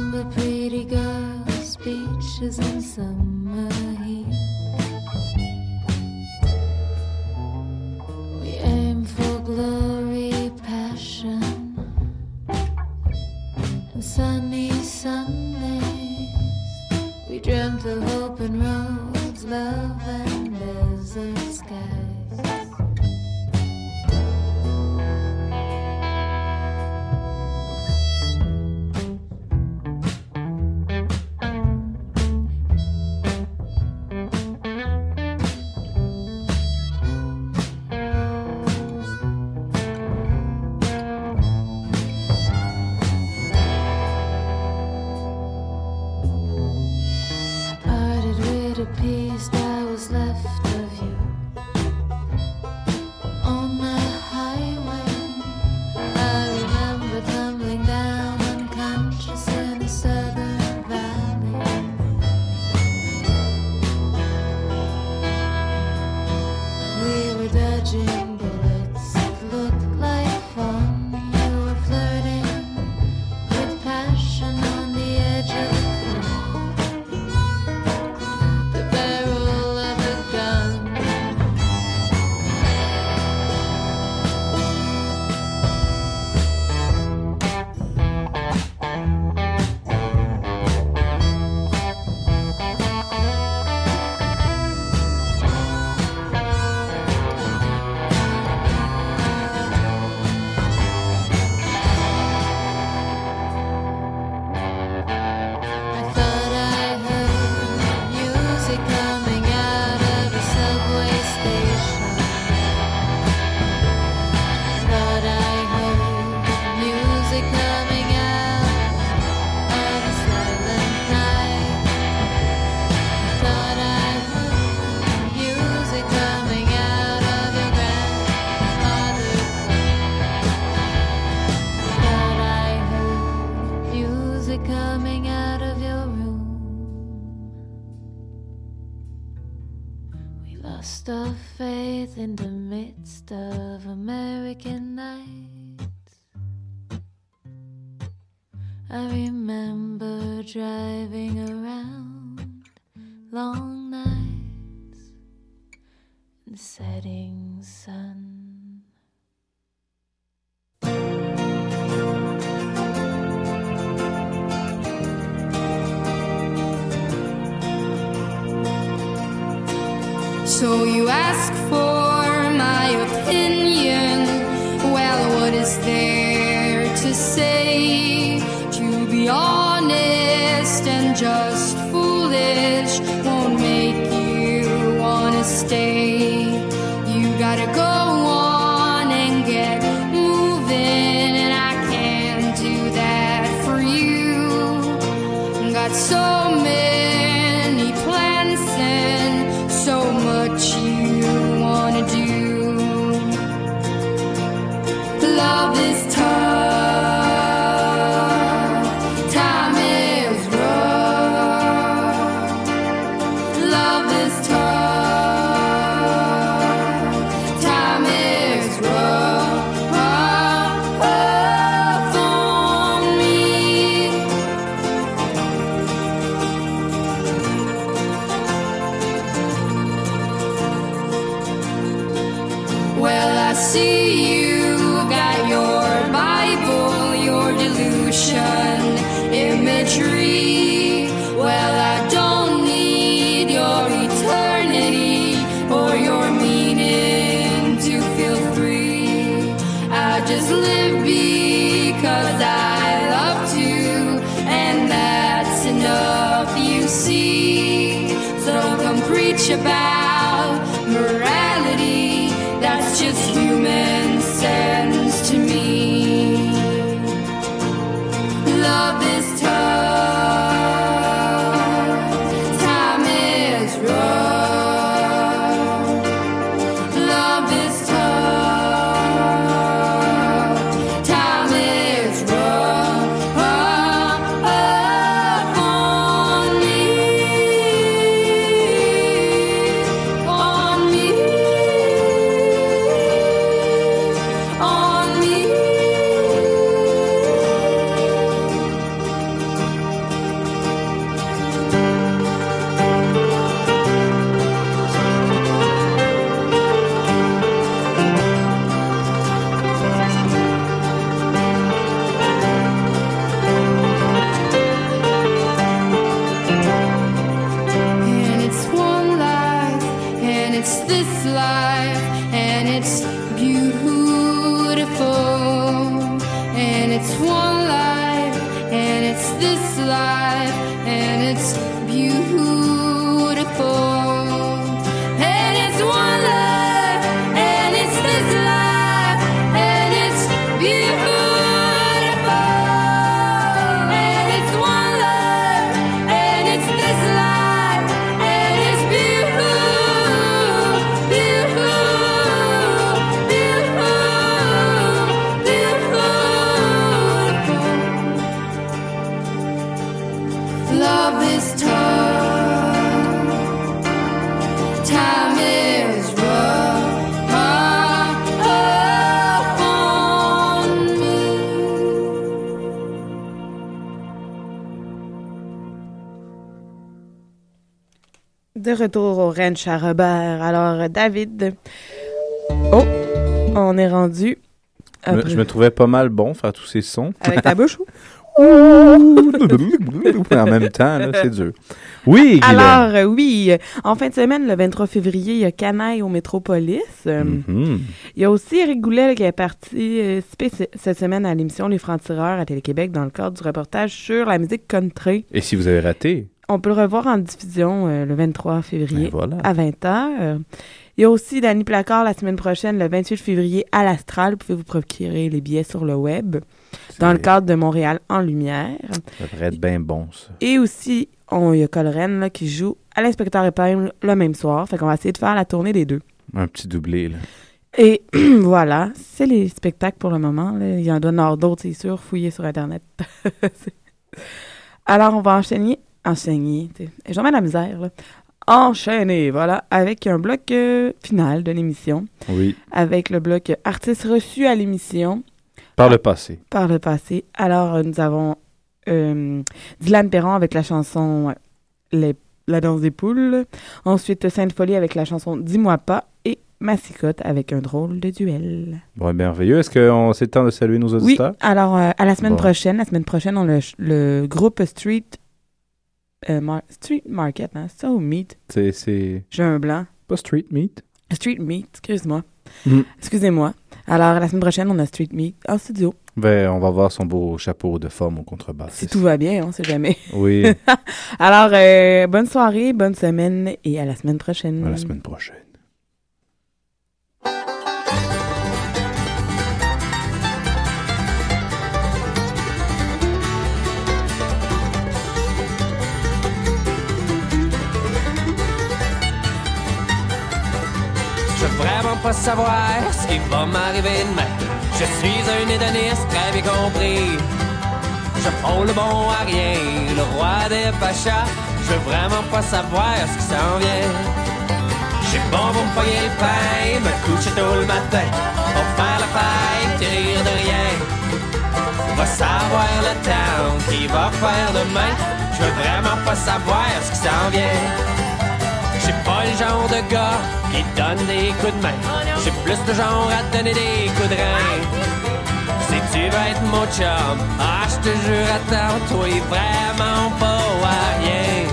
Remember pretty girls' beaches in summer heat. We aim for glory, passion, and sunny Sundays. We dreamt of So you ask for my opinion. Well, what is there to say? To be honest and just foolish won't make you wanna stay. De retour au ranch à Robert. Alors, David. Oh, on est rendu. Je me- je me trouvais pas mal bon faire tous ces sons. Avec ta bouche ou? en même temps, c'est dur. Oui, Guylaine. Alors, euh, oui, en fin de semaine, le 23 février, il y a Canaille au Métropolis. Euh, Mhm. Il y a aussi Eric Goulet qui est parti euh, cette semaine à l'émission Les Francs-Tireurs à Télé-Québec dans le cadre du reportage sur la musique country. Et si vous avez raté, On peut le revoir en diffusion euh, le 23 février Ben voilà. à 20h. Il y a aussi Danny Placard la semaine prochaine, le 28 février, à l'Astral. Vous pouvez vous procurer les billets sur le web dans le cadre de Montréal en lumière. ça devrait être bien bon, ça. Et aussi, on- il y a Colren là, qui joue à l'inspecteur épingle le même soir. Fait qu'on va essayer de faire la tournée des deux. Un petit doublé, là. Et voilà, c'est les spectacles pour le moment. là. Il y en hors d'autres, c'est sûr. Fouillez sur Internet. Alors, on va enchaîner. Tu sais. J'en mets la misère, là. enchaîner, voilà, avec un bloc euh, final de l'émission. Oui. Avec le bloc artistes reçus à l'émission Par le passé. par le passé. Alors, euh, nous avons euh, Dylan Perron avec la chanson Les- La danse des poules. Ensuite, Sainte Folie avec la chanson Dis-moi pas. Et Massicotte avec un drôle de duel. Bon, merveilleux. Est-ce qu'on c'est le temps de saluer nos Oui, auditeurs? alors euh, à la semaine Bon. prochaine, la semaine prochaine, on a le, le groupe Street, euh, Mar- Street Market, hein, c'est ça ou Meat? C'est-. J'ai un blanc. Pas Street Meat? Street Meat, excuse-moi. Mm. Excusez-moi. Alors, la semaine prochaine, on a Street Meat en studio. Ben, on va voir son beau chapeau de forme au contrebasse. Si tout va bien, on sait jamais. Oui. Alors, euh, bonne soirée, bonne semaine et à la semaine prochaine. À la semaine prochaine. Vraiment pas savoir ce qui va m'arriver demain. Je suis un hédoniste très bien compris. Je prends le bon à rien, le roi des pachas. Je veux vraiment pas savoir ce qui s'en vient. J'ai bon pour me payer le pain, me coucher tôt le matin. Pour faire la fête et rire de rien. Va savoir le temps qui va faire demain. Je veux vraiment pas savoir ce qui s'en vient. J'ai pas le genre de gars qui donne des coups de main. J'ai plus le genre à donner des coups de rein. Si tu veux être mon chum, ah, je te jure, attends, toi, vraiment pas à rien.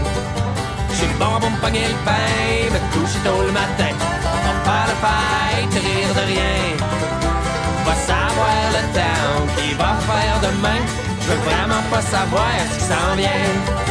J'ai bon pour me pogner le pain, me coucher tôt le matin. On faire la fête, rire de rien. Va savoir le temps qui va faire demain. Je veux vraiment pas savoir ce qui s'en vient.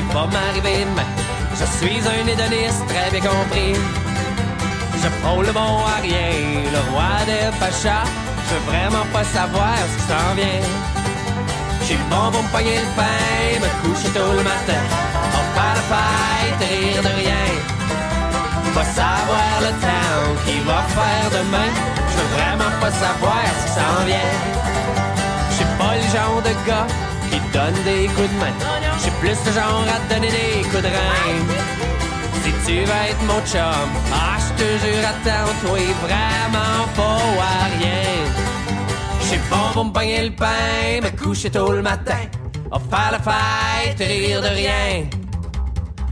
Qui m'arriver demain. Je suis un hédoniste très bien compris. Je prends le bon à rien, le roi des pachas. Je veux vraiment pas savoir ce qui s'en vient. J'ai bon pour me pogner le pain, me coucher tôt le matin. On faire la fête, rire de rien. Va savoir le temps qui va faire demain. Je veux vraiment pas savoir ce qui s'en vient. J'ai pas le genre de gars qui donne des coups de main. J'ai plus le genre à donner des coups de rein. Si tu veux être mon chum, ah, je te jure, attends, toi, vraiment pas à rien. J'ai bon pour me pogner le pain, me coucher tôt le matin. On faire la fête, rire de rien.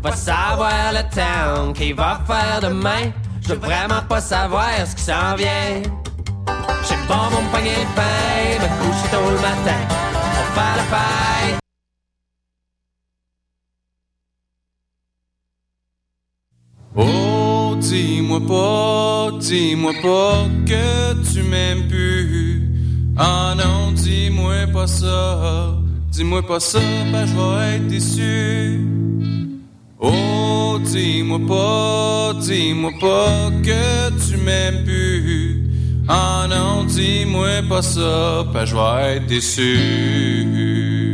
Va savoir le temps qui va faire demain. Je veux vraiment pas savoir ce qui s'en vient. J'ai bon me pogner le pain, me coucher tôt le matin. Oh, dis-moi pas, dis-moi pas que tu m'aimes plus. Ah non, dis-moi pas ça, dis-moi pas ça, ben je vais être déçu. Oh, dis-moi pas, dis-moi pas que tu m'aimes plus. Ah non, dis-moi pas ça, ben je vais être déçu.